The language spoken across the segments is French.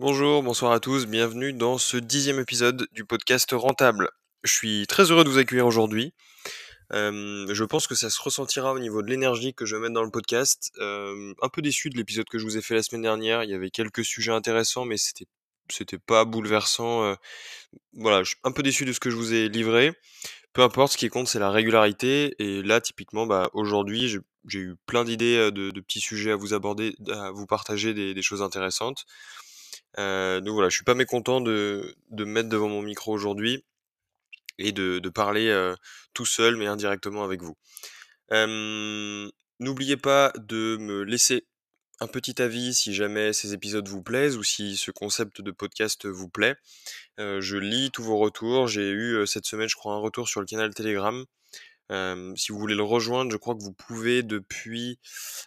Bonjour, bonsoir à tous, bienvenue dans ce dixième épisode du podcast Rentable. Je suis très heureux de vous accueillir aujourd'hui. Je pense que ça se ressentira au niveau de l'énergie que je vais mettre dans le podcast. Un peu déçu de l'épisode que je vous ai fait la semaine dernière. Il y avait quelques sujets intéressants, mais c'était c'était pas bouleversant. euh. voilà, je suis un peu déçu de ce que je vous ai livré. Peu importe, ce qui compte, c'est la régularité. Et là, typiquement, bah, aujourd'hui, j'ai eu plein d'idées euh, de, petits sujets à vous aborder, à vous partager des choses intéressantes. Euh, donc voilà, je suis pas mécontent de, de me mettre devant mon micro aujourd'hui et de, parler euh, tout seul mais indirectement avec vous. N'oubliez pas de me laisser un petit avis si jamais ces épisodes vous plaisent ou si ce concept de podcast vous plaît. Euh, je lis tous vos retours. J'ai eu cette semaine, je crois, un retour sur le canal Telegram. Si vous voulez le rejoindre, je crois que vous pouvez depuis,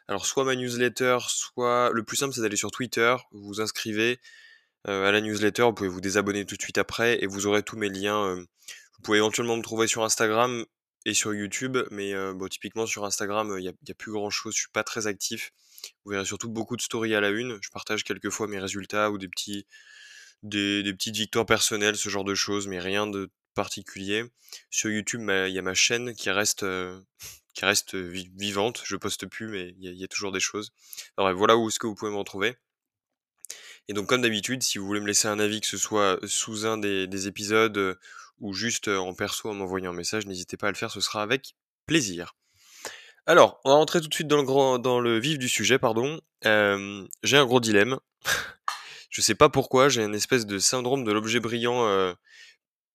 alors soit ma newsletter, soit le plus simple c'est d'aller sur Twitter, vous vous inscrivez, à la newsletter. Vous pouvez vous désabonner tout de suite après et vous aurez tous mes liens. vous pouvez éventuellement me trouver sur Instagram et sur YouTube, mais bon, typiquement sur Instagram, il n'y a, plus grand chose. Je suis pas très actif. Vous verrez surtout beaucoup de stories à la une. Je partage quelquefois mes résultats ou des petits, des petites victoires personnelles, ce genre de choses, mais rien de particulier. Sur YouTube, il y a ma chaîne qui reste, euh, qui reste vi- vivante. Je poste plus, mais il y, a- toujours des choses. Voilà où est-ce que vous pouvez me retrouver. Et donc, comme d'habitude, si vous voulez me laisser un avis, que ce soit sous un des, des épisodes euh, ou juste euh, en perso en m'envoyant un message, n'hésitez pas à le faire, ce sera avec plaisir. Alors, on va rentrer tout de suite dans le, grand, dans le vif du sujet, pardon. Euh, j'ai un gros dilemme. Je sais pas pourquoi, j'ai une espèce de syndrome de l'objet brillant, euh,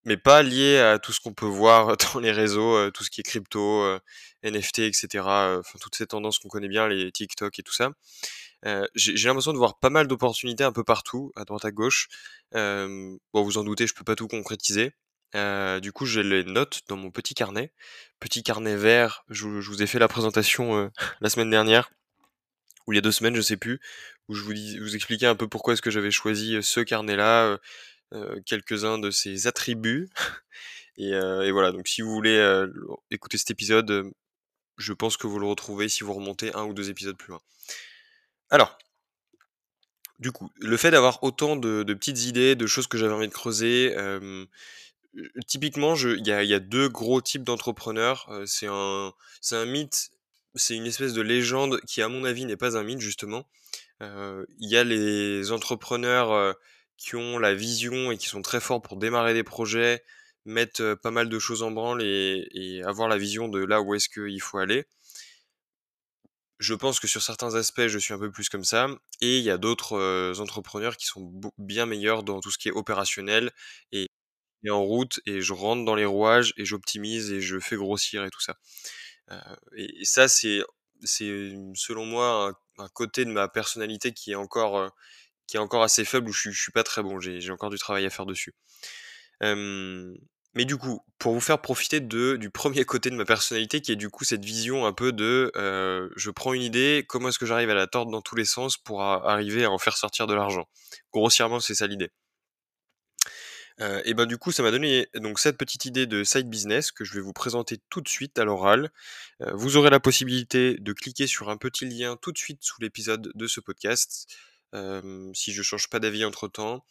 mais pas lié à tout ce qu'on peut voir dans les réseaux, euh, tout ce qui est crypto, euh, NFT, etc. euh, Enfin, toutes ces tendances qu'on connaît bien, les TikTok et tout ça. Euh, j'ai j'ai l'impression de voir pas mal d'opportunités un peu partout, à droite à gauche. Euh, bon, vous en doutez, je peux pas tout concrétiser. Euh, du coup, je les note dans mon petit carnet, petit carnet vert. Je, je vous ai fait la présentation euh, la semaine dernière, ou il y a deux semaines, je sais plus, où je vous, dis, vous expliquais un peu pourquoi est-ce que j'avais choisi euh, ce carnet-là, euh, euh, quelques-uns de ses attributs. Et, euh, et voilà, donc si vous voulez euh, écouter cet épisode, euh, je pense que vous le retrouvez si vous remontez un ou deux épisodes plus loin. Alors, du coup, le fait d'avoir autant de, petites idées, de choses que j'avais envie de creuser, euh, euh, typiquement, il y a, deux gros types d'entrepreneurs. Euh, c'est un, un mythe, c'est une espèce de légende qui, à mon avis, n'est pas un mythe, justement. Euh, Il y a les entrepreneurs euh, qui ont la vision et qui sont très forts pour démarrer des projets, mettre pas mal de choses en branle et, avoir la vision de là où est-ce qu'il faut aller. Je pense que sur certains aspects, je suis un peu plus comme ça. Et il y a d'autres entrepreneurs qui sont bien meilleurs dans tout ce qui est opérationnel et, en route. Et je rentre dans les rouages et j'optimise et je fais grossir et tout ça. Et, ça, c'est, selon moi un, côté de ma personnalité qui est encore, qui est encore assez faible où je, je suis pas très bon. J'ai, encore du travail à faire dessus. Mais du coup, pour vous faire profiter de, du premier côté de ma personnalité, qui est du coup cette vision un peu de je prends une idée, comment est-ce que j'arrive à la tordre dans tous les sens pour arriver à en faire sortir de l'argent? Grossièrement, c'est ça l'idée. Et ben du coup, ça m'a donné donc cette petite idée de side business que je vais vous présenter tout de suite à l'oral. Vous aurez la possibilité de cliquer sur un petit lien tout de suite sous l'épisode de ce podcast. Si je change pas d'avis entre temps,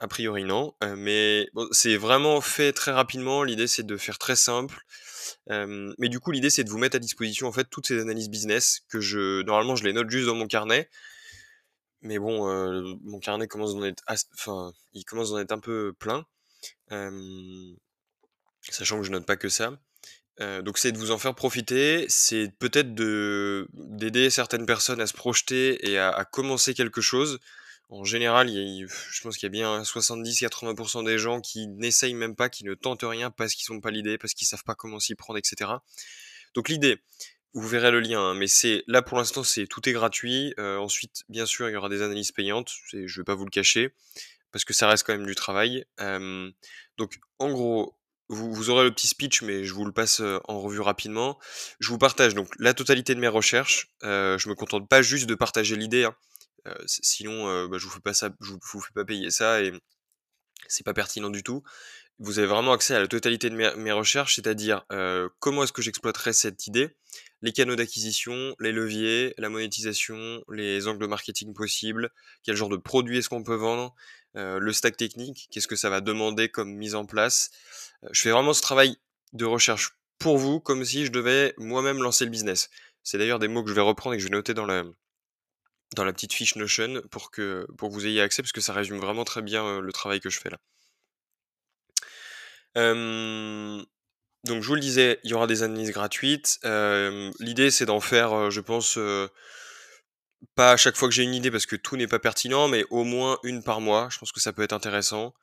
a priori non, mais c'est vraiment fait très rapidement. L'idée c'est de faire très simple, mais du coup l'idée c'est de vous mettre à disposition en fait toutes ces analyses business que je normalement je les note juste dans mon carnet, mais bon mon carnet commence d'en être, enfin il commence d'en être un peu plein, sachant que je note pas que ça. Donc c'est de vous en faire profiter, c'est peut-être de d'aider certaines personnes à se projeter et à, à commencer quelque chose. En général, il y a- je pense qu'il y a bien 70-80% des gens qui n'essayent même pas, qui ne tentent rien parce qu'ils n'ont pas l'idée, parce qu'ils savent pas comment s'y prendre, etc. Donc l'idée, vous verrez le lien, hein, mais c'est là pour l'instant, c'est tout est gratuit. Euh, ensuite, bien sûr, il y aura des analyses payantes. Je vais pas vous le cacher parce que ça reste quand même du travail. Euh, donc, en gros, vous, aurez le petit speech, mais je vous le passe en revue rapidement. Je vous partage donc la totalité de mes recherches. Euh, je me contente pas juste de partager l'idée, hein. Sinon bah, je vous fais pas ça, je vous, fais pas payer ça et c'est pas pertinent du tout. Vous avez vraiment accès à la totalité de mes, recherches, c'est-à-dire comment est-ce que j'exploiterais cette idée, les canaux d'acquisition, les leviers, la monétisation, les angles marketing possibles, quel genre de produit est-ce qu'on peut vendre, le stack technique, qu'est-ce que ça va demander comme mise en place. Je fais vraiment ce travail de recherche pour vous, comme si je devais moi-même lancer le business. C'est d'ailleurs des mots que je vais reprendre et que je vais noter dans la, dans la petite fiche Notion pour que, pour que vous ayez accès, parce que ça résume vraiment très bien le travail que je fais là donc je vous le disais, il y aura des analyses gratuites. L'idée c'est d'en faire, je pense, pas à chaque fois que j'ai une idée parce que tout n'est pas pertinent, mais au moins une par mois. Je pense que ça peut être intéressant.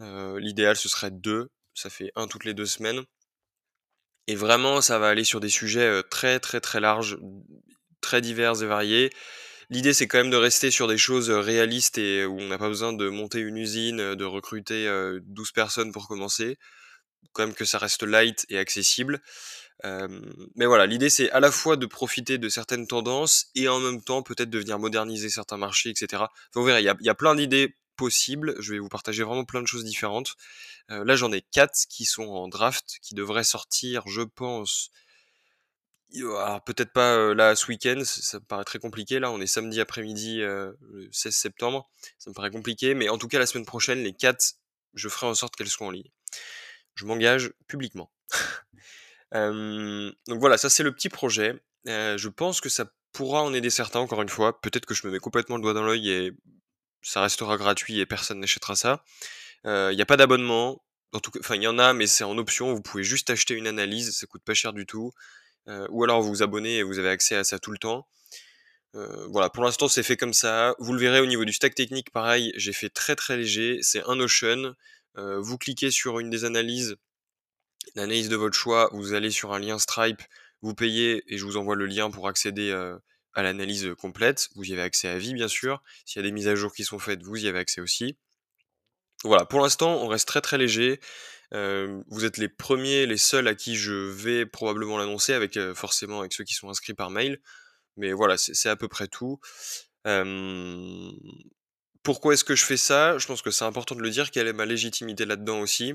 L'idéal ce serait deux, ça fait un toutes les deux semaines. Et vraiment, ça va aller sur des sujets très très très larges, très divers et variés. L'idée, c'est quand même de rester sur des choses réalistes et où on n'a pas besoin de monter une usine, de recruter 12 personnes pour commencer. Quand même que ça reste light et accessible. Mais voilà, l'idée, c'est à la fois de profiter de certaines tendances et en même temps peut-être de venir moderniser certains marchés, etc. vous verrez, il y a, plein d'idées possibles. Je vais vous partager vraiment plein de choses différentes. là, j'en ai quatre qui sont en draft, qui devraient sortir, je pense, alors peut-être pas là ce week-end, ça me paraît très compliqué. Là, on est samedi après-midi, le 16 septembre. Ça me paraît compliqué, mais en tout cas la semaine prochaine, les 4, je ferai en sorte qu'elles soient en ligne. Je m'engage publiquement. donc voilà, ça c'est le petit projet. je pense que ça pourra en aider certains, encore une fois. Peut-être que je me mets complètement le doigt dans l'œil et ça restera gratuit et personne n'achètera ça. Il n'y a pas d'abonnement. Enfin, il y en a, mais c'est en option. Vous pouvez juste acheter une analyse, ça coûte pas cher du tout. Euh, ou alors vous vous abonnez et vous avez accès à ça tout le temps. Euh, voilà, pour l'instant c'est fait comme ça. Vous le verrez au niveau du stack technique, pareil, j'ai fait très très léger. C'est un Notion. Euh, vous cliquez sur une des analyses, l'analyse de votre choix, vous allez sur un lien Stripe, vous payez et je vous envoie le lien pour accéder à l'analyse complète. Vous y avez accès à vie bien sûr. S'il y a des mises à jour qui sont faites, vous y avez accès aussi. Voilà, pour l'instant on reste très très léger vous êtes les premiers, les seuls à qui je vais probablement l'annoncer, avec forcément avec ceux qui sont inscrits par mail. Mais voilà, c'est à peu près tout. pourquoi est-ce que je fais ça? Je pense que c'est important de le dire, quelle est ma légitimité là-dedans aussi.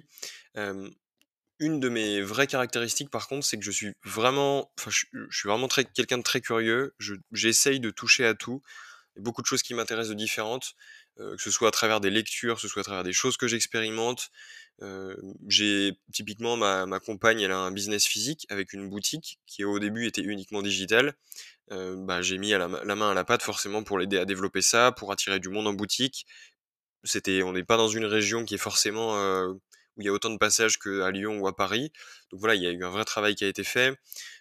Une de mes vraies caractéristiques, par contre, c'est que je suis vraiment, enfin, je, suis vraiment quelqu'un de très curieux. J'essaye de toucher à tout. Il y a beaucoup de choses qui m'intéressent de différentes, que ce soit à travers des lectures, que ce soit à travers des choses que j'expérimente, j'ai typiquement ma, ma, compagne, elle a un business physique avec une boutique qui au début était uniquement digitale. bah, j'ai mis la, main à la pâte forcément pour l'aider à développer ça, pour attirer du monde en boutique. C'était, on n'est pas dans une région qui est forcément où il y a autant de passages qu'à Lyon ou à Paris. Donc voilà, il y a eu un vrai travail qui a été fait.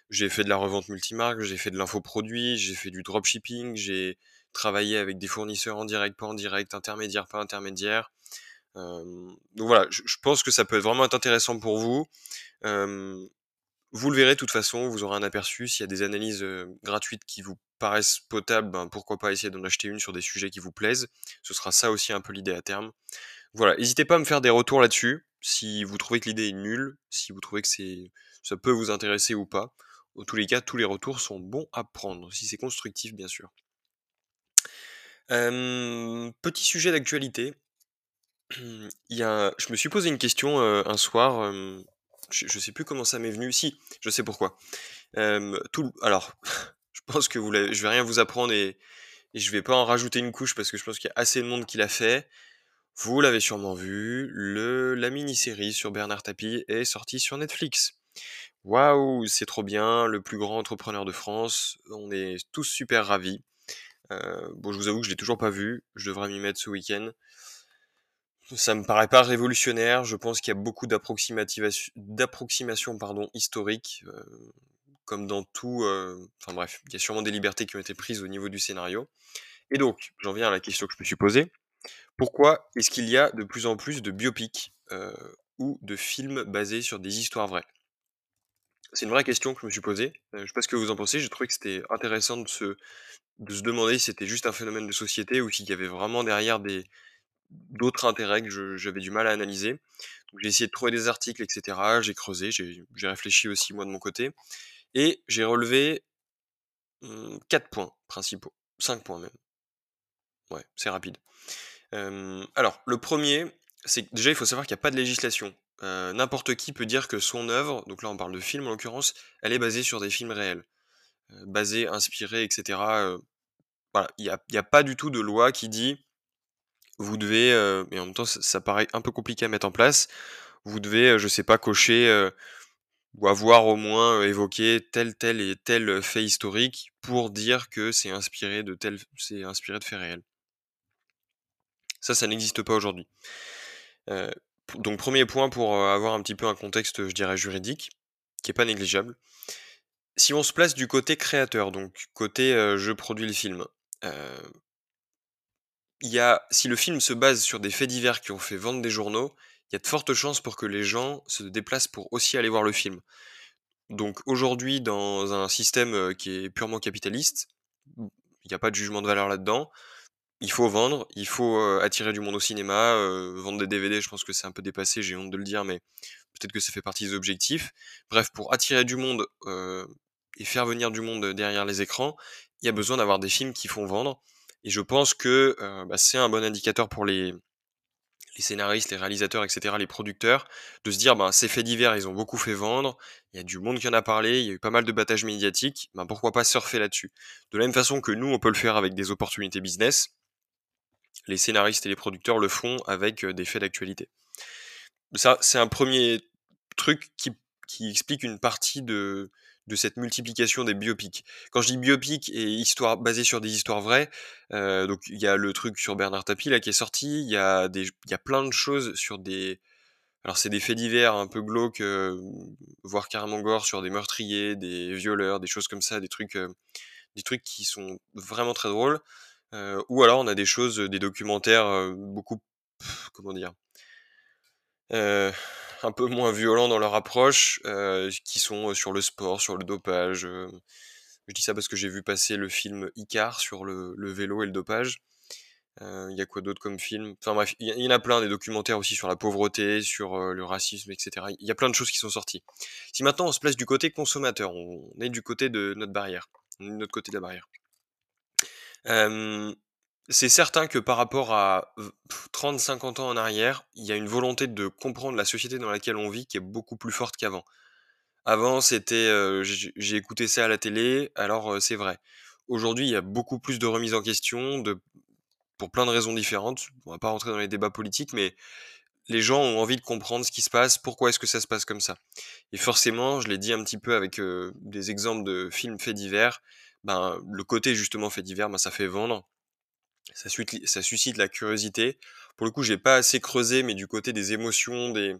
J'ai fait de la revente multimarque, j'ai fait de l'infoproduit, j'ai fait du dropshipping, j'ai travaillé avec des fournisseurs en direct, pas en direct, intermédiaire, pas intermédiaire donc voilà, je, pense que ça peut être vraiment intéressant pour vous. vous le verrez de toute façon, vous aurez un aperçu. S'il y a des analyses gratuites qui vous paraissent potables, ben, pourquoi pas essayer d'en acheter une sur des sujets qui vous plaisent. Ce sera ça aussi un peu l'idée à terme. Voilà, n'hésitez pas à me faire des retours là-dessus. Si vous trouvez que l'idée est nulle, si vous trouvez que ça peut vous intéresser ou pas. En tous les cas, tous les retours sont bons à prendre, si c'est constructif bien sûr. petit sujet d'actualité, je me suis posé une question, un soir, je je sais plus comment ça m'est venu. Si, je sais pourquoi. tout alors, je pense que vous je vais rien vous apprendre et je vais pas en rajouter une couche parce que je pense qu'il y a assez de monde qui l'a fait. Vous l'avez sûrement vu, le la mini-série sur Bernard Tapie est sortie sur Netflix. Waouh, c'est trop bien, le plus grand entrepreneur de France, on est tous super ravis. bon, je vous avoue que je l'ai toujours pas vu, je devrais m'y mettre ce week-end. Ça me paraît pas révolutionnaire. Je pense qu'il y a beaucoup d'approximations historiques, euh, comme dans tout. Euh, enfin bref, il y a sûrement des libertés qui ont été prises au niveau du scénario. Et donc, j'en viens à la question que je me suis posée. Pourquoi est-ce qu'il y a de plus en plus de biopics euh, ou de films basés sur des histoires vraies? C'est une vraie question que je me suis posée. je sais pas ce que vous en pensez. J'ai trouvé que c'était intéressant de se, de se demander si c'était juste un phénomène de société ou s'il y avait vraiment derrière d'autres intérêts que j'avais du mal à analyser. J'ai essayé de trouver des articles, etc. J'ai creusé, j'ai réfléchi aussi moi de mon côté. Et j'ai relevé mmh, quatre points principaux. cinq points même. Ouais, c'est rapide. Alors, le premier, c'est déjà il faut savoir qu'il n'y a pas de législation. N'importe qui peut dire que son œuvre, donc là on parle de film en l'occurrence, elle est basée sur des films réels, basée, inspirée, etc. voilà, il n'y a, a, pas du tout de loi qui dit vous devez, et en même temps ça, paraît un peu compliqué à mettre en place, vous devez, je sais pas, cocher ou avoir au moins évoqué tel, tel et tel fait historique pour dire que c'est inspiré de tel, c'est inspiré de faits réels. Ça, ça n'existe pas aujourd'hui. donc premier point pour avoir un petit peu un contexte, je dirais, juridique, qui est pas négligeable. Si on se place du côté créateur, donc côté je produis le film, si le film se base sur des faits divers qui ont fait vendre des journaux, il y a de fortes chances pour que les gens se déplacent pour aussi aller voir le film. Donc aujourd'hui, dans un système qui est purement capitaliste, il n'y a pas de jugement de valeur là-dedans. Il faut vendre, il faut attirer du monde au cinéma, vendre des DVD, je pense que c'est un peu dépassé, j'ai honte de le dire, mais peut-être que ça fait partie des objectifs. Bref, pour attirer du monde et faire venir du monde derrière les écrans, il y a besoin d'avoir des films qui font vendre. Et je pense que bah, c'est un bon indicateur pour les, les scénaristes, les réalisateurs, etc., les producteurs, de se dire, ben, ces faits divers, ils ont beaucoup fait vendre, il y a du monde qui en a parlé, il y a eu pas mal de battages médiatiques, ben, pourquoi pas surfer là-dessus De la même façon que nous, on peut le faire avec des opportunités business, les scénaristes et les producteurs le font avec des faits d'actualité. Ça, c'est un premier truc qui, explique une partie de, cette multiplication des biopics. Quand je dis biopic et histoire basée sur des histoires vraies, donc il y a le truc sur Bernard Tapie là qui est sorti, il y a y a plein de choses sur des, alors c'est des faits divers un peu glauques, voire carrément gore sur des meurtriers, des violeurs, des choses comme ça, des trucs, des trucs qui sont vraiment très drôles. Ou alors on a des choses, des documentaires beaucoup, comment dire? Un peu moins violents dans leur approche, euh, qui sont sur le sport, sur le dopage. je dis ça parce que j'ai vu passer le film Icar sur le, vélo et le dopage. Il y a quoi d'autre comme film? Enfin bref, il y, en a plein, des documentaires aussi sur la pauvreté, sur le racisme, etc. Il y a plein de choses qui sont sorties. Si maintenant on se place du côté consommateur, on, est du côté de notre barrière, de notre côté de la barrière. C'est certain que par rapport à 30-50 ans en arrière, il y a une volonté de comprendre la société dans laquelle on vit qui est beaucoup plus forte qu'avant. Avant, c'était j'ai écouté ça à la télé, alors c'est vrai. Aujourd'hui, il y a beaucoup plus de remises en question, de, pour plein de raisons différentes. On va pas rentrer dans les débats politiques, mais les gens ont envie de comprendre ce qui se passe, pourquoi est-ce que ça se passe comme ça. Et forcément, je l'ai dit un petit peu avec des exemples de films faits divers, ben, le côté justement fait divers, ben, ça fait vendre ça, ça suscite la curiosité. Pour le coup, j'ai pas assez creusé, mais du côté des émotions, des,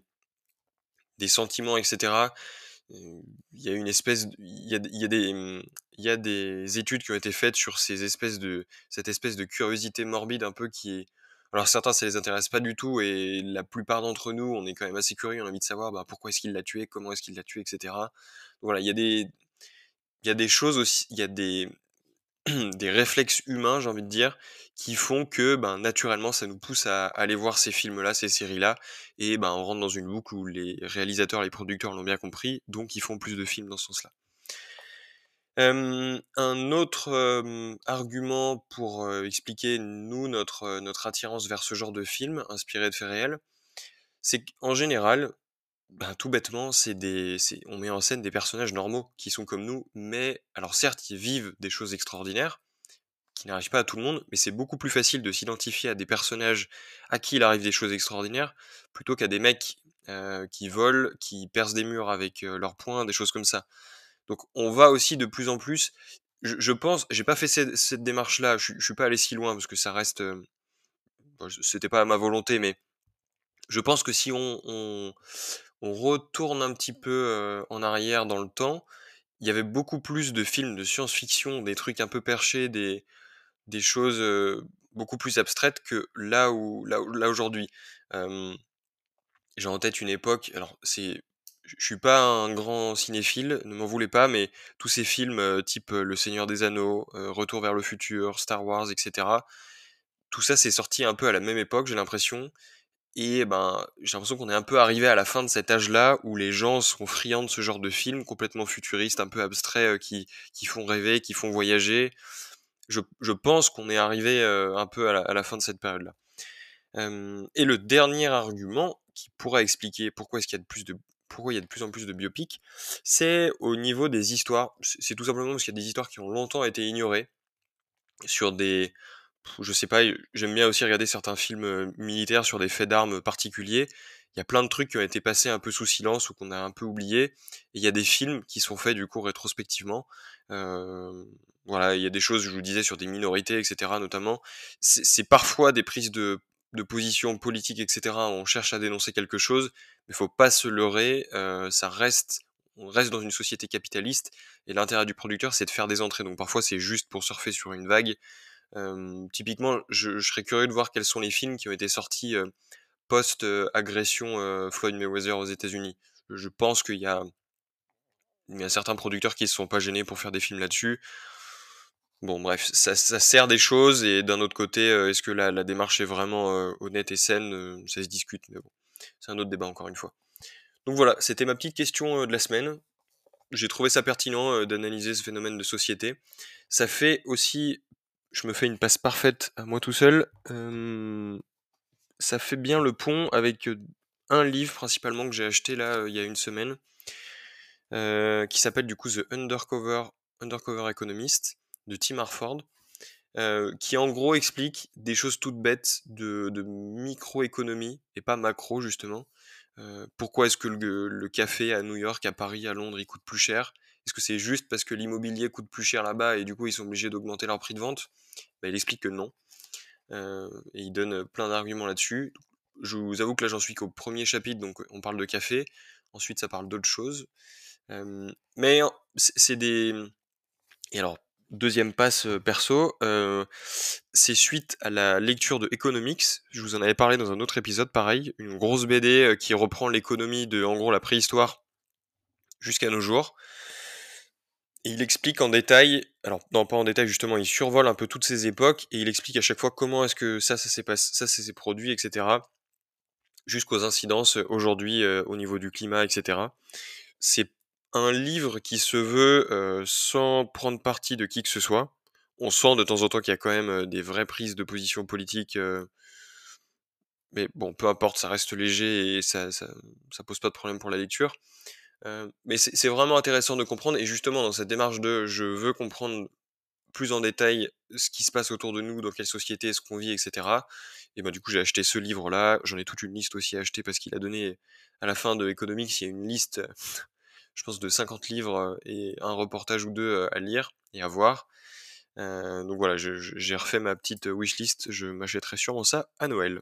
des sentiments, etc. Il y a une espèce, il y a, y a des, mmh, y a des études qui ont été faites sur ces espèces de, cette espèce de curiosité morbide un peu qui est, alors certains ça les intéresse pas du tout et la plupart d'entre nous on est quand même assez curieux, on a envie de savoir bah, pourquoi est-ce qu'il l'a tué, comment est-ce qu'il l'a tué, etc. voilà, il y a des, il y a des choses aussi, il y a des, des réflexes humains, j'ai envie de dire, qui font que ben, naturellement ça nous pousse à, aller voir ces films-là, ces séries-là, et ben, on rentre dans une boucle où les réalisateurs, les producteurs l'ont bien compris, donc ils font plus de films dans ce sens-là. un autre argument pour expliquer nous notre, notre attirance vers ce genre de film inspiré de faits réels, c'est qu'en général, ben, tout bêtement, c'est des, on met en scène des personnages normaux qui sont comme nous, mais alors certes, ils vivent des choses extraordinaires qui n'arrivent pas à tout le monde, mais c'est beaucoup plus facile de s'identifier à des personnages à qui il arrive des choses extraordinaires plutôt qu'à des mecs euh, qui volent, qui percent des murs avec euh, leurs poings, des choses comme ça. Donc on va aussi de plus en plus. Je, pense, j'ai pas fait cette, démarche-là, je, je, suis pas allé si loin parce que ça reste, euh, c'était pas à ma volonté, mais je pense que si on, on retourne un petit peu en arrière dans le temps, il y avait beaucoup plus de films de science-fiction, des trucs un peu perchés, des, choses beaucoup plus abstraites que là où là, là aujourd'hui. J'ai en tête une époque, alors c'est je suis pas un grand cinéphile, ne m'en voulez pas, mais tous ces films type Le Seigneur des Anneaux, Retour vers le futur, Star Wars, etc. Tout ça c'est sorti un peu à la même époque, j'ai l'impression. Et ben, j'ai l'impression qu'on est un peu arrivé à la fin de cet âge-là où les gens sont friands de ce genre de films complètement futuristes, un peu abstraits, euh, qui, qui font rêver, qui font voyager. Je, je pense qu'on est arrivé euh, un peu à la, fin de cette période-là. et le dernier argument qui pourrait expliquer pourquoi est-ce qu'il y a de plus de pourquoi il y a de plus en plus de biopics, c'est au niveau des histoires. C'est tout simplement parce qu'il y a des histoires qui ont longtemps été ignorées sur des je sais pas, j'aime bien aussi regarder certains films militaires sur des faits d'armes particuliers. Il y a plein de trucs qui ont été passés un peu sous silence ou qu'on a un peu oublié. Et il y a des films qui sont faits du coup rétrospectivement. Euh, voilà, il y a des choses, je vous disais, sur des minorités, etc. notamment. C'est parfois des prises de, de position politique, etc. On cherche à dénoncer quelque chose, mais faut pas se leurrer. Euh, ça reste on reste dans une société capitaliste et l'intérêt du producteur c'est de faire des entrées donc parfois c'est juste pour surfer sur une vague typiquement, je, serais curieux de voir quels sont les films qui ont été sortis post-agression Floyd Mayweather aux États-Unis. Je pense qu'il y a, y a certains producteurs qui ne se sont pas gênés pour faire des films là-dessus. Bon, bref, ça, sert des choses, et d'un autre côté, est-ce que la, démarche est vraiment honnête et saine Ça se discute, mais bon, c'est un autre débat encore une fois. Donc voilà, c'était ma petite question de la semaine. J'ai trouvé ça pertinent d'analyser ce phénomène de société. Ça fait aussi je me fais une passe parfaite à moi tout seul. ça fait bien le pont avec un livre principalement que j'ai acheté là il y a une semaine, qui s'appelle du coup The Undercover, Undercover Economist de Tim Harford, qui en gros explique des choses toutes bêtes de, de microéconomie et pas macro justement. pourquoi est-ce que le, le, café à New York, à Paris, à Londres, il coûte plus cher est-ce que c'est juste parce que l'immobilier coûte plus cher là-bas et du coup ils sont obligés d'augmenter leur prix de vente? Bah, Il explique que non. Euh, et il donne plein d'arguments là-dessus. Je vous avoue que là j'en suis qu'au premier chapitre, donc on parle de café. Ensuite ça parle d'autres choses. Euh, mais c'est des... Et alors, deuxième passe euh, perso, c'est suite à la lecture de Economics. Je vous en avais parlé dans un autre épisode, pareil, une grosse BD qui reprend l'économie de, en gros, la préhistoire jusqu'à nos jours il explique en détail, alors non pas en détail justement, il survole un peu toutes ces époques et il explique à chaque fois comment est-ce que ça, ça s'est passé, ça, s'est produit, etc. Jusqu'aux incidences euh, aujourd'hui euh, au niveau du climat, etc. C'est un livre qui se veut euh, sans prendre parti de qui que ce soit. On sent de temps en temps qu'il y a quand même des vraies prises de position politique. mais bon, peu importe, ça reste léger et ça, ça, ça pose pas de problème pour la lecture mais c'est vraiment intéressant de comprendre, et justement dans cette démarche de je veux comprendre plus en détail ce qui se passe autour de nous, dans quelle société est-ce qu'on vit, etc. Et ben du coup j'ai acheté ce livre-là, j'en ai toute une liste aussi à acheter parce qu'il a donné à la fin de Economics, il y a une liste, je pense de 50 livres et un reportage ou deux à lire et à voir. Donc voilà, j'ai refait ma petite wishlist, je m'achèterai sûrement ça à Noël.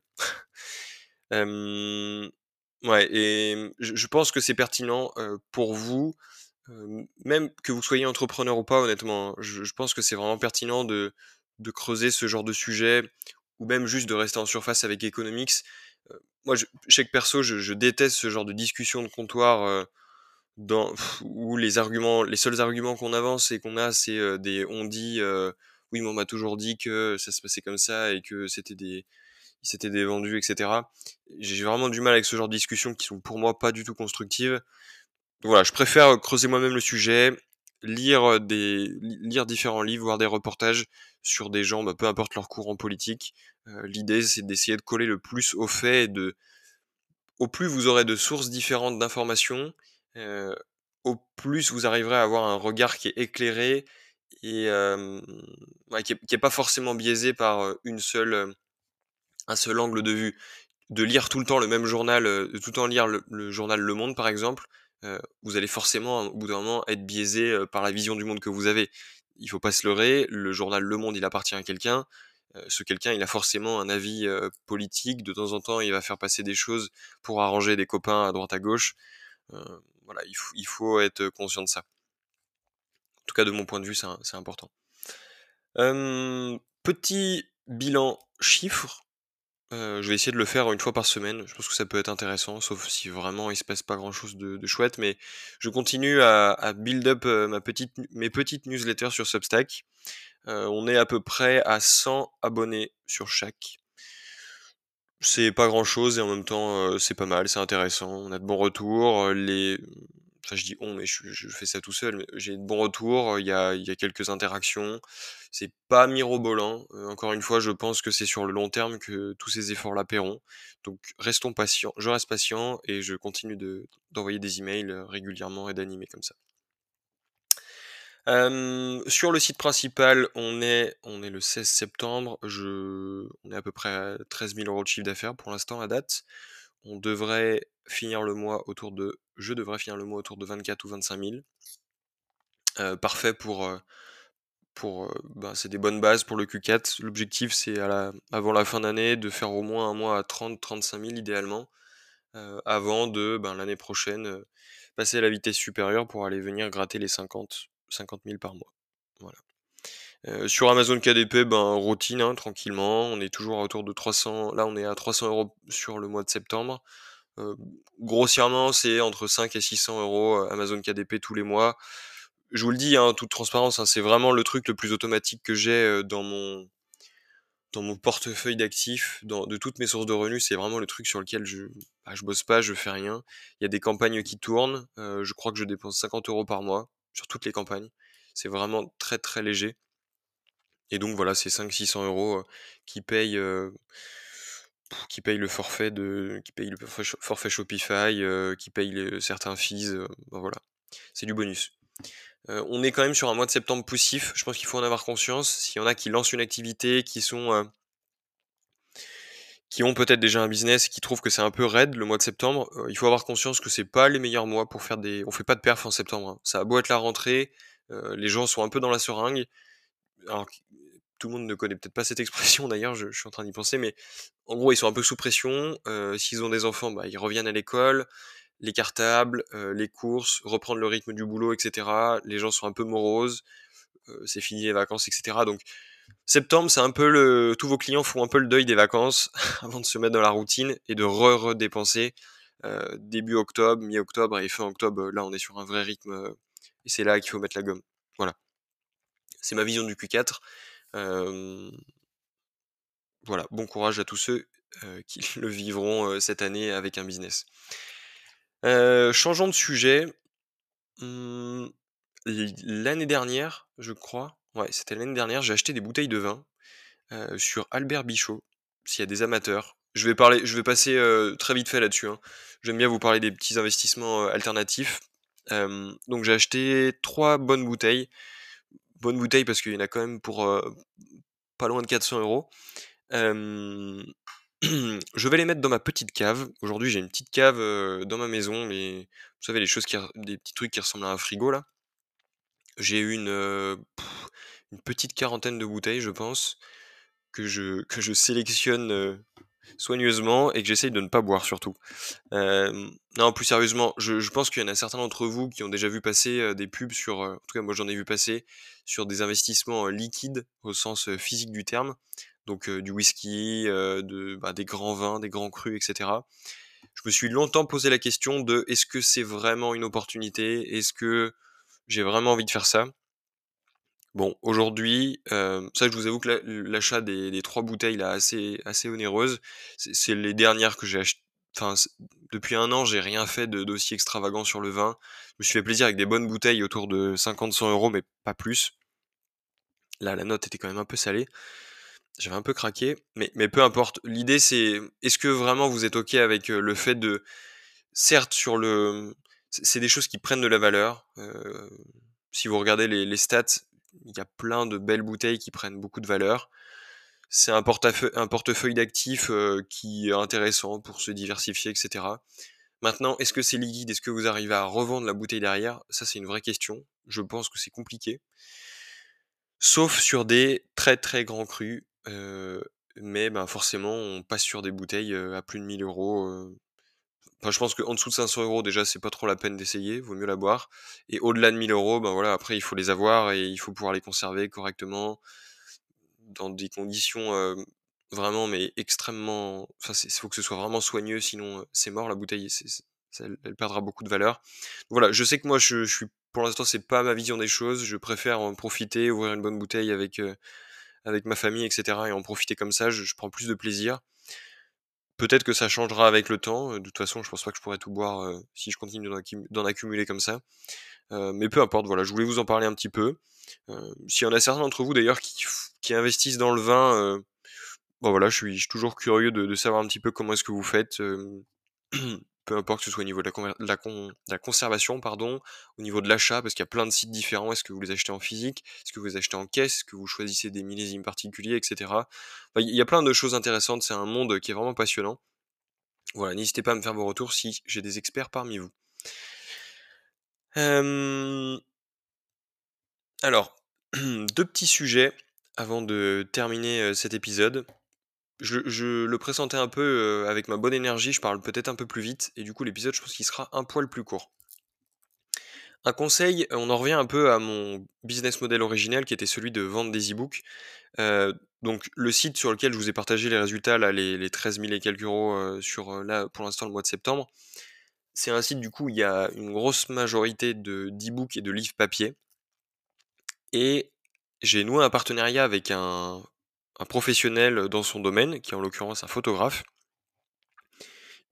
Ouais, et je, pense que c'est pertinent pour vous, même que vous soyez entrepreneur ou pas, honnêtement. Hein, je, pense que c'est vraiment pertinent de, de creuser ce genre de sujet, ou même juste de rester en surface avec Economics. moi, je, chaque perso, je, déteste ce genre de discussion de comptoir dans, où les arguments, les seuls arguments qu'on avance et qu'on a, c'est des on dit, oui, mais on m'a toujours dit que ça se passait comme ça et que c'était des il s'était dévendu, etc. J'ai vraiment du mal avec ce genre de discussions qui sont pour moi pas du tout constructives. Voilà, je préfère creuser moi-même le sujet, lire lire différents livres, voir des reportages sur des gens, bah, peu importe leur courant politique. Euh, l'idée c'est d'essayer de coller le plus au fait et de au plus vous aurez de sources différentes d'informations, euh, au plus vous arriverez à avoir un regard qui est éclairé et euh, qui, est, qui, est, pas forcément biaisé par une seule un seul angle de vue. De lire tout le temps le même journal, euh, de tout le temps lire le, journal Le Monde par exemple, euh, vous allez forcément au bout d'un moment être biaisé euh, par la vision du monde que vous avez. Il faut pas se leurrer, le journal Le Monde il appartient à quelqu'un, ce quelqu'un il a forcément un avis politique, de temps en temps il va faire passer des choses pour arranger des copains à droite à gauche. voilà, il faut, être conscient de ça. En tout cas de mon point de vue chiffre, je vais essayer de le faire une fois par semaine. Je pense que ça peut être intéressant, sauf si vraiment il se passe pas grand chose de, chouette. Mais je continue à, build up ma petite, mes petites newsletters sur Substack. on est à peu près à 100 abonnés sur chaque. C'est pas grand chose et en même temps c'est pas mal, c'est intéressant. On a de bons retours. Les... enfin je dis on, mais je, fais ça tout seul, j'ai de bons retours, il y a, quelques interactions, c'est pas mirobolant, encore une fois, je pense que c'est sur le long terme que tous ces efforts-là paieront, donc restons patients, je reste patient et je continue d'envoyer des emails régulièrement et d'animer comme ça sur le site principal, on est, on est le 16 septembre. Je, on est à peu près à 13 000 euros de chiffre d'affaires pour l'instant à date. On devrait finir le mois autour de, je devrais finir le mois autour de 24 ou 25 000. parfait pour, pour, ben, c'est des bonnes bases pour le Q4. L'objectif, c'est avant la fin d'année de faire au moins un mois à 30-35 000 idéalement, avant de ben, l'année prochaine passer à la vitesse supérieure pour aller venir gratter les 50 50 000 par mois. Voilà. Euh, sur Amazon KDP, ben, routine, hein, tranquillement. On est toujours autour de 300. Là, on est à 300 euros sur le mois de septembre. Euh, grossièrement, c'est entre 5 et 600 euros euh, Amazon KDP tous les mois. Je vous le dis, en hein, toute transparence, hein, c'est vraiment le truc le plus automatique que j'ai dans mon portefeuille d'actifs, de toutes mes sources de revenus, c'est vraiment le truc sur lequel je, bah, je bosse pas, je fais rien. Il y a des campagnes qui tournent. je crois que je dépense 50 euros par mois sur toutes les campagnes. C'est vraiment très très léger. Et donc voilà, c'est 500-600 euros qui payent qui le forfait de qui le forfait Shopify, qui paye certains fees, ben voilà, c'est du bonus. on est quand même sur un mois de septembre poussif. Je pense qu'il faut en avoir conscience. S'il y en a qui lancent une activité, qui sont qui ont peut-être déjà un business, qui trouvent que c'est un peu raide le mois de septembre, il faut avoir conscience que c'est pas les meilleurs mois pour faire des. On fait pas de perf en septembre. Hein. Ça a beau être la rentrée, les gens sont un peu dans la seringue. Alors tout le monde ne connaît peut-être pas cette expression d'ailleurs, je, suis en train d'y penser, mais en gros ils sont un peu sous pression. Euh, s'ils ont des enfants, bah, ils reviennent à l'école, les cartables, les courses, reprendre le rythme du boulot, etc. Les gens sont un peu moroses, c'est fini les vacances, etc. Donc Septembre, c'est un peu le. Tous vos clients font un peu le deuil des vacances avant de se mettre dans la routine et de re-redépenser. Euh, début octobre, mi-octobre et fin octobre, là on est sur un vrai rythme euh, et c'est là qu'il faut mettre la gomme. Voilà. C'est ma vision du Q4. Voilà, bon courage à tous ceux qui le vivront cette année avec un business. changeons de sujet. Hum, l'année dernière, je crois, Ouais, c'était l'année dernière, j'ai acheté des bouteilles de vin sur Albert Bichot, s'il y a des amateurs. Je vais, parler, je vais passer très vite fait là-dessus. Hein. J'aime bien vous parler des petits investissements alternatifs. donc j'ai acheté trois bonnes bouteilles. Bonnes bouteilles parce qu'il y en a quand même pour pas loin de 400 euros. je vais les mettre dans ma petite cave. Aujourd'hui, j'ai une petite cave dans ma maison, mais vous savez, les choses qui, des petits trucs qui ressemblent à un frigo là. J'ai une, une petite quarantaine de bouteilles, je pense, que je, que je sélectionne soigneusement et que j'essaye de ne pas boire surtout. non, plus sérieusement, je, pense qu'il y en a certains d'entre vous qui ont déjà vu passer des pubs sur, en tout cas moi j'en ai vu passer, sur des investissements liquides au sens physique du terme, donc du whisky, de, bah, des grands vins, des grands crus, etc. Je me suis longtemps posé la question de est-ce que c'est vraiment une opportunité? Est-ce que j'ai vraiment envie de faire ça? Bon, aujourd'hui, euh, ça je vous avoue que l'achat des, trois bouteilles là assez assez onéreuse. C'est les dernières que j'ai achetées. Enfin, depuis un an, j'ai rien fait d'aussi extravagant sur le vin. Je me suis fait plaisir avec des bonnes bouteilles autour de 50-100 euros, mais pas plus. Là, la note était quand même un peu salée. J'avais un peu craqué, mais, peu importe. L'idée, c'est est-ce que vraiment vous êtes OK avec euh, le fait de. Certes, sur le. C'est des choses qui prennent de la valeur. Euh, si vous regardez les, stats, y a plein de belles bouteilles qui prennent beaucoup de valeur. C'est un portefeuille, un portefeuille d'actifs euh, qui est intéressant pour se diversifier, etc. Maintenant, est-ce que c'est liquide? Est-ce que vous arrivez à revendre la bouteille derrière? Ça, c'est une vraie question. Je pense que c'est compliqué. Sauf sur des très très grands crus. Euh, mais ben, forcément, on passe sur des bouteilles euh, à plus de 1000 euros je pense qu'en dessous de 500 euros, déjà, c'est pas trop la peine d'essayer, vaut mieux la boire. Et au-delà de 1000 euros, ben voilà, après, il faut les avoir et il faut pouvoir les conserver correctement dans des conditions vraiment, mais extrêmement. Enfin, il faut que ce soit vraiment soigneux, sinon c'est mort, la bouteille, elle perdra beaucoup de valeur. Voilà, je sais que moi, je, suis. Pour l'instant, c'est pas ma vision des choses. Je préfère en profiter, ouvrir une bonne bouteille avec, avec ma famille, etc. et en profiter comme ça. je prends plus de plaisir peut-être que ça changera avec le temps. De toute façon, je pense pas que je pourrais tout boire si je continue d'en accumuler comme ça. mais peu importe, voilà, je voulais vous en parler un petit peu. S'il y en a certains d'entre vous d'ailleurs qui, investissent dans le vin, bon voilà, je suis, toujours curieux de, savoir un petit peu comment est-ce que vous faites. peu importe que ce soit au niveau de la, conservation, pardon, au niveau de l'achat, parce qu'il y a plein de sites différents. Est-ce que vous les achetez en physique Est-ce que vous les achetez en caisse Est-ce que vous choisissez des millésimes particuliers, etc. Il y a plein de choses intéressantes. C'est un monde qui est vraiment passionnant. Voilà, n'hésitez pas à me faire vos retours si j'ai des experts parmi vous. Alors, deux petits sujets avant de terminer cet épisode je, le pressentais un peu avec ma bonne énergie, je parle peut-être un peu plus vite, et du coup l'épisode je pense qu'il sera un poil plus court. Un conseil, on en revient un peu à mon business model originel qui était celui de vendre des e-books. donc le site sur lequel je vous ai partagé les résultats, là, les, les 13 000 et quelques euros pour l'instant le mois de septembre, c'est un site du coup où il y a une grosse majorité de d'e-books et de livres papier. Et j'ai noué un partenariat avec un un professionnel dans son domaine, qui est en l'occurrence un photographe.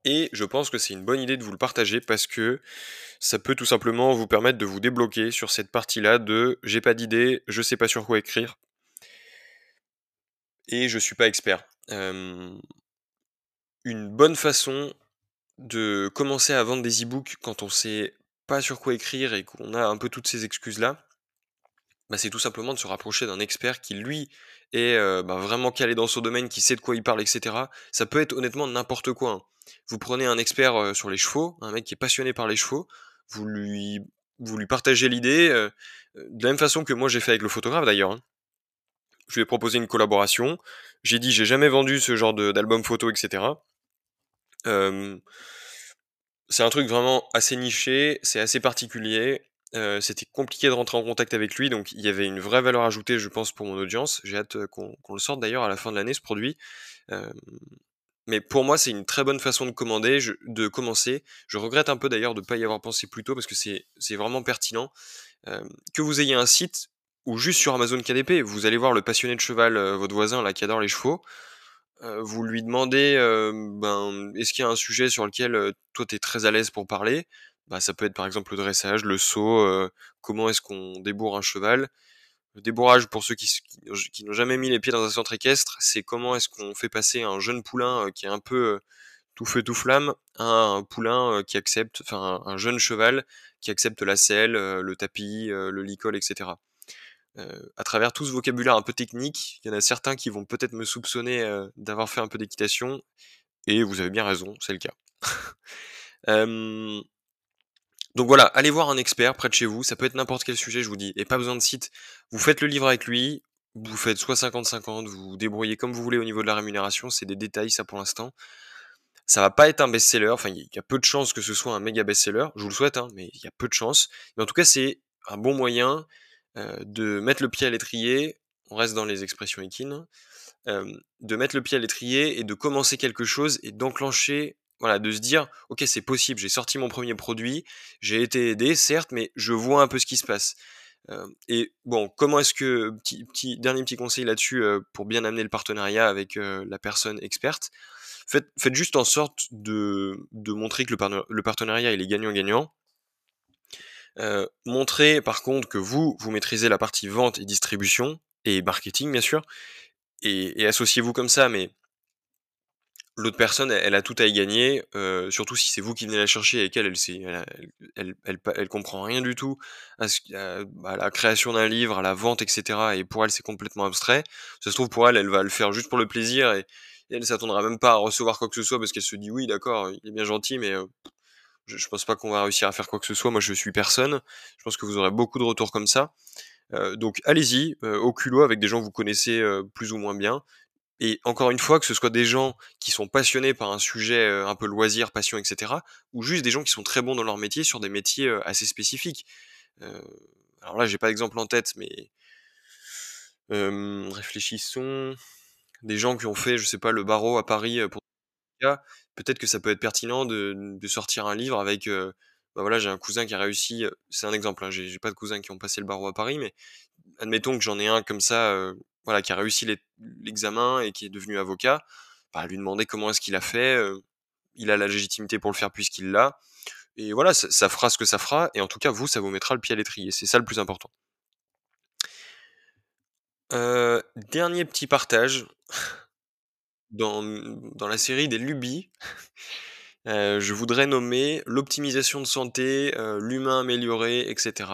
Et je pense que c'est une bonne idée de vous le partager parce que ça peut tout simplement vous permettre de vous débloquer sur cette partie-là de j'ai pas d'idée, je sais pas sur quoi écrire et je suis pas expert. une bonne façon de commencer à vendre des e-books quand on sait pas sur quoi écrire et qu'on a un peu toutes ces excuses-là, bah, c'est tout simplement de se rapprocher d'un expert qui, lui, est bah, vraiment calé dans son domaine, qui sait de quoi il parle, etc. Ça peut être honnêtement n'importe quoi. Hein. Vous prenez un expert sur les chevaux, un mec qui est passionné par les chevaux, vous lui, vous lui partagez l'idée, de la même façon que moi j'ai fait avec le photographe d'ailleurs. Hein. Je lui ai proposé une collaboration, j'ai dit j'ai jamais vendu ce genre d'album photo, etc. c'est un truc vraiment assez niché, c'est assez particulier, c'était compliqué de rentrer en contact avec lui, donc il y avait une vraie valeur ajoutée, je pense, pour mon audience. J'ai hâte qu'on le sorte d'ailleurs à la fin de l'année, ce produit. mais pour moi, c'est une très bonne façon de commander, de commencer. Je regrette un peu d'ailleurs de ne pas y avoir pensé plus tôt parce que c'est vraiment pertinent. que vous ayez un site ou juste sur Amazon KDP, vous allez voir le passionné de cheval, votre voisin là qui adore les chevaux. vous lui demandez ben, est-ce qu'il y a un sujet sur lequel toi tu es très à l'aise pour parler? Bah, ça peut être par exemple le dressage, le saut, comment est-ce qu'on débourre un cheval? Le débourrage, pour ceux qui, qui, n'ont jamais mis les pieds dans un centre équestre, c'est comment est-ce qu'on fait passer un jeune poulain qui est un peu tout feu tout flamme à un poulain qui accepte, enfin un, jeune cheval qui accepte la selle, le tapis, le licol, etc. à travers tout ce vocabulaire un peu technique, il y en a certains qui vont peut-être me soupçonner d'avoir fait un peu d'équitation, et vous avez bien raison, c'est le cas. Donc voilà, allez voir un expert près de chez vous, ça peut être n'importe quel sujet, je vous dis, et pas besoin de site. Vous faites le livre avec lui, vous faites soit 50-50, vous débrouillez comme vous voulez au niveau de la rémunération, c'est des détails ça pour l'instant. Ça va pas être un best-seller, enfin il y a peu de chances que ce soit un méga best-seller, je vous le souhaite, hein, mais il y a peu de chances. Mais en tout cas c'est un bon moyen euh, de mettre le pied à l'étrier, on reste dans les expressions équines, euh, de mettre le pied à l'étrier et de commencer quelque chose et d'enclencher de se dire, ok, c'est possible, j'ai sorti mon premier produit, j'ai été aidé, certes, mais je vois un peu ce qui se passe. Et bon, comment est-ce que, petit, dernier petit conseil là-dessus, pour bien amener le partenariat avec la personne experte, faites, juste en sorte de, montrer que le, partenariat il est gagnant-gagnant. montrez par contre que vous, vous maîtrisez la partie vente et distribution, et marketing bien sûr, et associez-vous comme ça, mais l'autre personne, elle, a tout à y gagner, euh, surtout si c'est vous qui venez la chercher et qu'elle, elle, elle, elle, comprend rien du tout à, la création d'un livre, à la vente, etc. Et pour elle, c'est complètement abstrait. Ça se trouve, pour elle, elle va le faire juste pour le plaisir et, elle s'attendra même pas à recevoir quoi que ce soit parce qu'elle se dit oui, d'accord, il est bien gentil, mais je, je, pense pas qu'on va réussir à faire quoi que ce soit. Moi, je suis personne. Je pense que vous aurez beaucoup de retours comme ça. Euh, donc allez-y, au culot avec des gens que vous connaissez plus ou moins bien. Et encore une fois, que ce soit des gens qui sont passionnés par un sujet un peu loisir, passion, etc., ou juste des gens qui sont très bons dans leur métier sur des métiers assez spécifiques. alors là, j'ai pas d'exemple en tête, mais réfléchissons. Des gens qui ont fait, je sais pas, le barreau à Paris pour peut-être que ça peut être pertinent de, sortir un livre avec. bah voilà, j'ai un cousin qui a réussi. C'est un exemple. Hein, j'ai pas de cousins qui ont passé le barreau à Paris, mais admettons que j'en ai un comme ça voilà, qui a réussi l'examen et qui est devenu avocat, bah, lui demander comment est-ce qu'il a fait. il a la légitimité pour le faire puisqu'il l'a. Et voilà, ça, fera ce que ça fera. Et en tout cas, vous, ça vous mettra le pied à l'étrier. C'est ça le plus important. dernier petit partage dans, dans la série des lubies. je voudrais nommer l'optimisation de santé, l'humain amélioré, etc.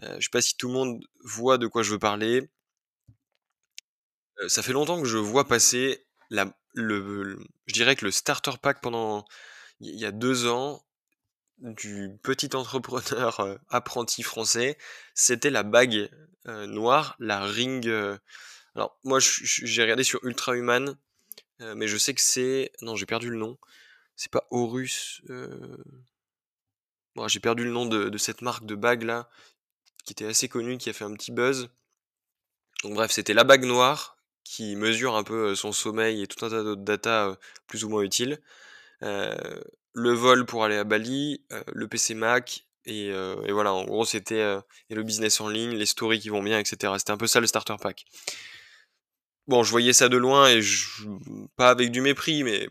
je ne sais pas si tout le monde voit de quoi je veux parler. Ça fait longtemps que je vois passer la, le, je dirais que le starter pack pendant il y a deux ans du petit entrepreneur apprenti français, c'était la bague noire, la ring. alors moi j'ai regardé sur Ultra Human, mais je sais que c'est non j'ai perdu le nom. C'est pas Horus. Bon, j'ai perdu le nom de, cette marque de bague là, qui était assez connue, qui a fait un petit buzz. Donc bref, c'était la bague noire qui mesure un peu son sommeil et tout un tas d'autres data plus ou moins utiles. le vol pour aller à Bali, le PC Mac, et, voilà, en gros c'était le business en ligne, les stories qui vont bien, etc. C'était un peu ça le starter pack. Bon, je voyais ça de loin et pas avec du mépris, mais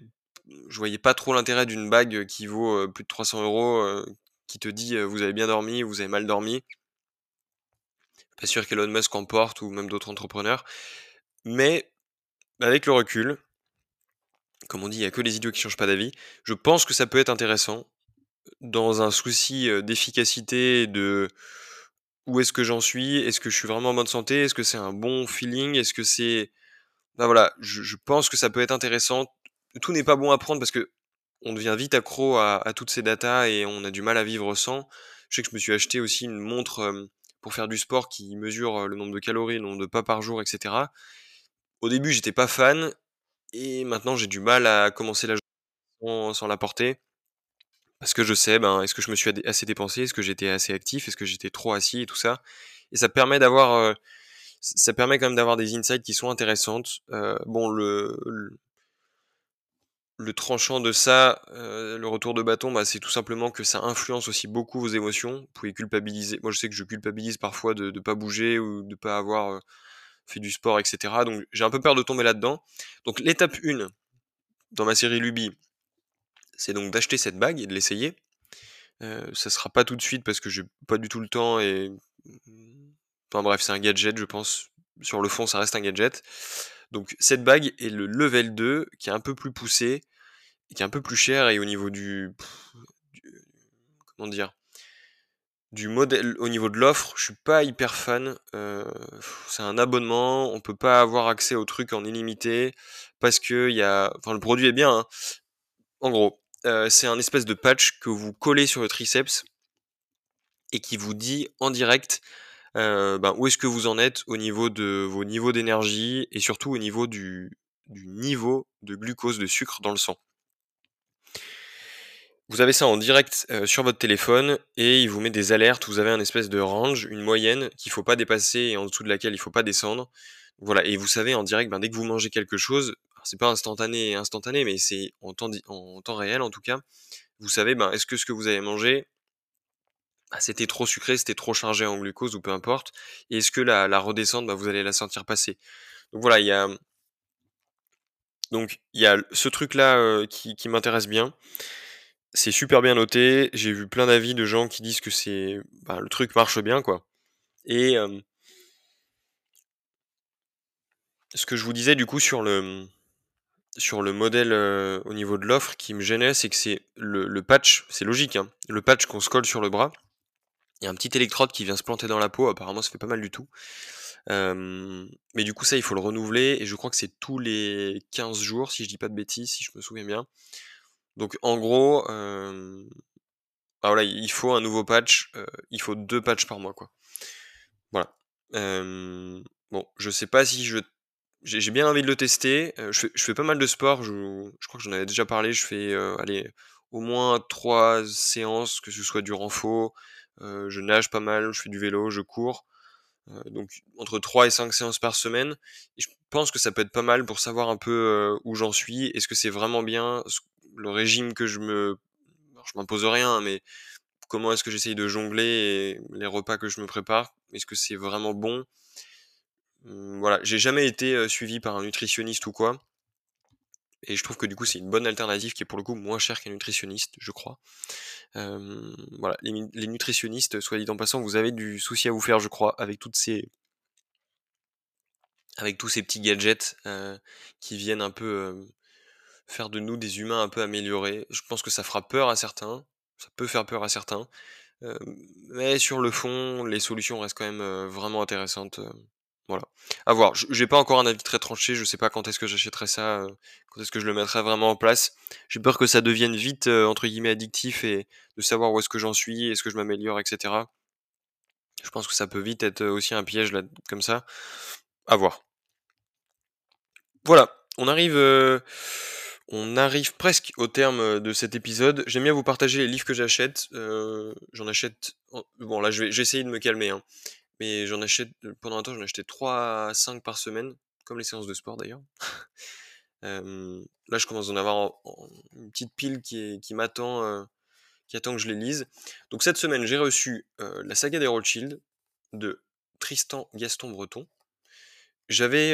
je voyais pas trop l'intérêt d'une bague qui vaut plus de 300 euros, qui te dit vous avez bien dormi, vous avez mal dormi. Pas sûr qu'Elon Musk en porte ou même d'autres entrepreneurs. Mais avec le recul, comme on dit, il n'y a que les idiots qui changent pas d'avis. Je pense que ça peut être intéressant dans un souci d'efficacité, de où est-ce que j'en suis, est-ce que je suis vraiment en bonne santé, est-ce que c'est un bon feeling, est-ce que c'est... Ben voilà, je, pense que ça peut être intéressant. Tout n'est pas bon à prendre parce que on devient vite accro à, toutes ces datas et on a du mal à vivre sans. Je sais que je me suis acheté aussi une montre pour faire du sport qui mesure le nombre de calories, le nombre de pas par jour, etc. Au début, j'étais pas fan, et maintenant j'ai du mal à commencer la journée sans, la porter. Parce que je sais, ben, est-ce que je me suis assez dépensé, est-ce que j'étais assez actif, est-ce que j'étais trop assis et tout ça. Et ça permet d'avoir, ça permet quand même d'avoir des insights qui sont intéressantes. bon, le, le, tranchant de ça, le retour de bâton, bah, c'est tout simplement que ça influence aussi beaucoup vos émotions. Vous pouvez culpabiliser. Moi, je sais que je culpabilise parfois de ne pas bouger ou de ne pas avoir fait du sport, etc. Donc j'ai un peu peur de tomber là-dedans. Donc l'étape 1 dans ma série Luby, c'est donc d'acheter cette bague et de l'essayer. Euh, ça sera pas tout de suite parce que j'ai pas du tout le temps et. Enfin bref, c'est un gadget, je pense. Sur le fond, ça reste un gadget. Donc cette bague est le level 2 qui est un peu plus poussé, qui est un peu plus cher et au niveau du comment dire du modèle, au niveau de l'offre, je suis pas hyper fan. Euh, c'est un abonnement, on peut pas avoir accès au truc en illimité parce que y a, enfin le produit est bien. Hein. En gros, euh, c'est un espèce de patch que vous collez sur le triceps et qui vous dit en direct euh, ben, où est-ce que vous en êtes au niveau de vos niveaux d'énergie et surtout au niveau du, du niveau de glucose, de sucre dans le sang. Vous avez ça en direct sur votre téléphone et il vous met des alertes. Vous avez un espèce de range, une moyenne qu'il faut pas dépasser et en dessous de laquelle il faut pas descendre. Voilà, et vous savez en direct, ben, dès que vous mangez quelque chose, c'est pas instantané, instantané, mais c'est en temps, en temps réel en tout cas. Vous savez, ben, est-ce que ce que vous avez mangé, bah, c'était trop sucré, c'était trop chargé en glucose ou peu importe. Et est-ce que la, la redescente, ben, vous allez la sentir passer. Donc voilà, il y a donc il y a ce truc là qui, qui m'intéresse bien. C'est super bien noté. J'ai vu plein d'avis de gens qui disent que c'est bah, le truc marche bien, quoi. Et ce que je vous disais du coup sur le sur le modèle au niveau de l'offre qui me gênait, c'est que c'est le, patch, c'est logique, hein, le patch qu'on se colle sur le bras. Il y a un petit électrode qui vient se planter dans la peau. Apparemment, ça fait pas mal du tout. mais du coup, ça, il faut le renouveler. Et je crois que c'est tous les 15 jours, si je dis pas de bêtises, si je me souviens bien. Donc en gros, bah, voilà, il faut un nouveau patch, il faut deux patchs par mois, quoi. Voilà. bon, je sais pas si je j'ai bien envie de le tester. je, fais, pas mal de sport, je, crois que j'en avais déjà parlé. Je fais allez, au moins trois séances, que ce soit du renfort. je nage pas mal, je fais du vélo, je cours. Donc entre 3 et 5 séances par semaine. Je pense que ça peut être pas mal pour savoir un peu où j'en suis. Est-ce que c'est vraiment bien le régime que je me. je m'impose rien, mais comment est-ce que j'essaye de jongler les repas que je me prépare? Est-ce que c'est vraiment bon? Mmh, Voilà, j'ai jamais été suivi par un nutritionniste ou quoi. Et je trouve que du coup, c'est une bonne alternative qui est pour le coup moins chère qu'un nutritionniste, je crois. Voilà, les, nutritionnistes, soit dit en passant, vous avez du souci à vous faire, je crois, avec toutes ces avec tous ces petits gadgets qui viennent un peu faire de nous des humains un peu améliorés. Je pense que ça fera peur à certains, ça peut faire peur à certains, mais sur le fond, les solutions restent quand même vraiment intéressantes. Voilà. À voir. J'ai pas encore un avis très tranché. Je sais pas quand est-ce que j'achèterai ça, euh, quand est-ce que je le mettrai vraiment en place. J'ai peur que ça devienne vite euh, entre guillemets addictif et de savoir où est-ce que j'en suis, est-ce que je m'améliore, etc. Je pense que ça peut vite être aussi un piège là, comme ça. À voir. Voilà. On arrive, euh, presque au terme de cet épisode. J'aime bien vous partager les livres que j'achète. J'en achète. Bon là, je vais, j'essaye de me calmer. Hein. Mais j'en achète, pendant un temps, j'en achetais 3 à 5 par semaine, comme les séances de sport d'ailleurs. là, je commence à en avoir une petite pile qui, m'attend, qui attend que je les lise. Donc cette semaine, j'ai reçu la saga des Rothschild de Tristan Gaston Breton. J'avais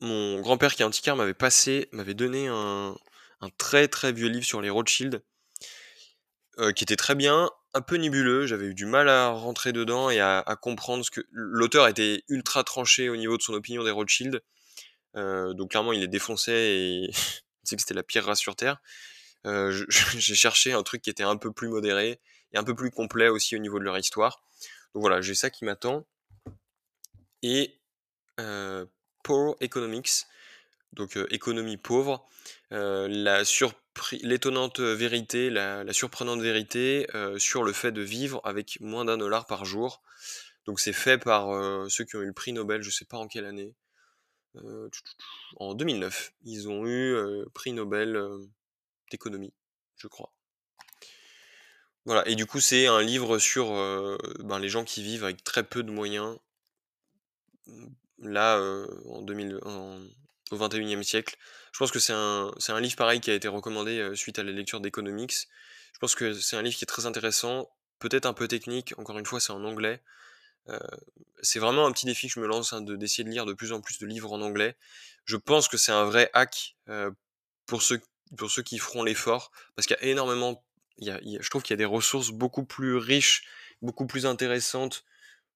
mon grand-père qui est antiquaire m'avait passé, m'avait donné un, un, très très vieux livre sur les Rothschild qui était très bien, un peu nébuleux, j'avais eu du mal à rentrer dedans et à, comprendre ce que l'auteur était ultra tranché au niveau de son opinion des Rothschild. Euh, donc clairement il est défoncé et c'est que c'était la pire race sur terre. Euh, j'ai cherché un truc qui était un peu plus modéré et un peu plus complet aussi au niveau de leur histoire. Donc voilà, j'ai ça qui m'attend. Et euh, Poor Economics, donc économie pauvre, la sur l'étonnante vérité, la, surprenante vérité euh, sur le fait de vivre avec moins d'un dollar par jour. Donc c'est fait par euh, ceux qui ont eu le prix Nobel, je sais pas en quelle année. Euh, en 2009, ils ont eu prix Nobel d'économie, je crois. Voilà, et du coup c'est un livre sur ben, les gens qui vivent avec très peu de moyens. Là, en 2000, au 21e siècle. Je pense que c'est un, c'est un livre pareil qui a été recommandé euh, suite à la lecture d'Economics. Je pense que c'est un livre qui est très intéressant, peut-être un peu technique, encore une fois c'est en anglais. Euh, c'est vraiment un petit défi que je me lance hein, de, d'essayer de lire de plus en plus de livres en anglais. Je pense que c'est un vrai hack euh, pour, ceux, pour ceux qui feront l'effort, parce qu'il y a énormément, il y a, je trouve qu'il y a des ressources beaucoup plus riches, beaucoup plus intéressantes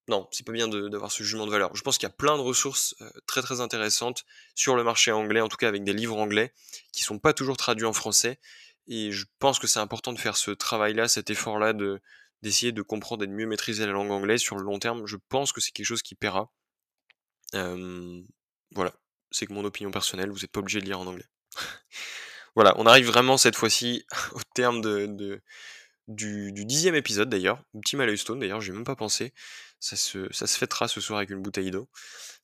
non, c'est pas bien d'avoir ce jugement de valeur. Je pense qu'il y a plein de ressources euh, très très intéressantes sur le marché anglais, en tout cas avec des livres anglais, qui sont pas toujours traduits en français. Et je pense que c'est important de faire ce travail-là, cet effort-là, de d'essayer de comprendre et de mieux maîtriser la langue anglaise sur le long terme. Je pense que c'est quelque chose qui paiera. voilà, c'est que mon opinion personnelle, vous n'êtes pas obligé de lire en anglais. voilà, on arrive vraiment cette fois-ci au terme de, du, dixième épisode d'ailleurs, petit Stone d'ailleurs, j'ai même pas pensé. Ça se, ça se fêtera ce soir avec une bouteille d'eau.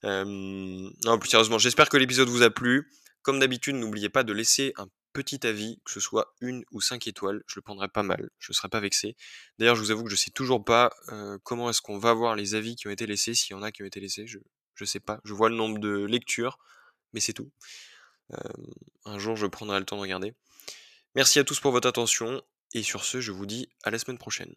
non, plus sérieusement, j'espère que l'épisode vous a plu. Comme d'habitude, n'oubliez pas de laisser un petit avis, que ce soit une ou cinq étoiles, je le prendrai pas mal, je ne serai pas vexé. D'ailleurs, je vous avoue que je sais toujours pas comment est-ce qu'on va voir les avis qui ont été laissés, s'il y en a qui ont été laissés, je, je sais pas. Je vois le nombre de lectures, mais c'est tout. un jour, je prendrai le temps de regarder. Merci à tous pour votre attention et sur ce, je vous dis à la semaine prochaine.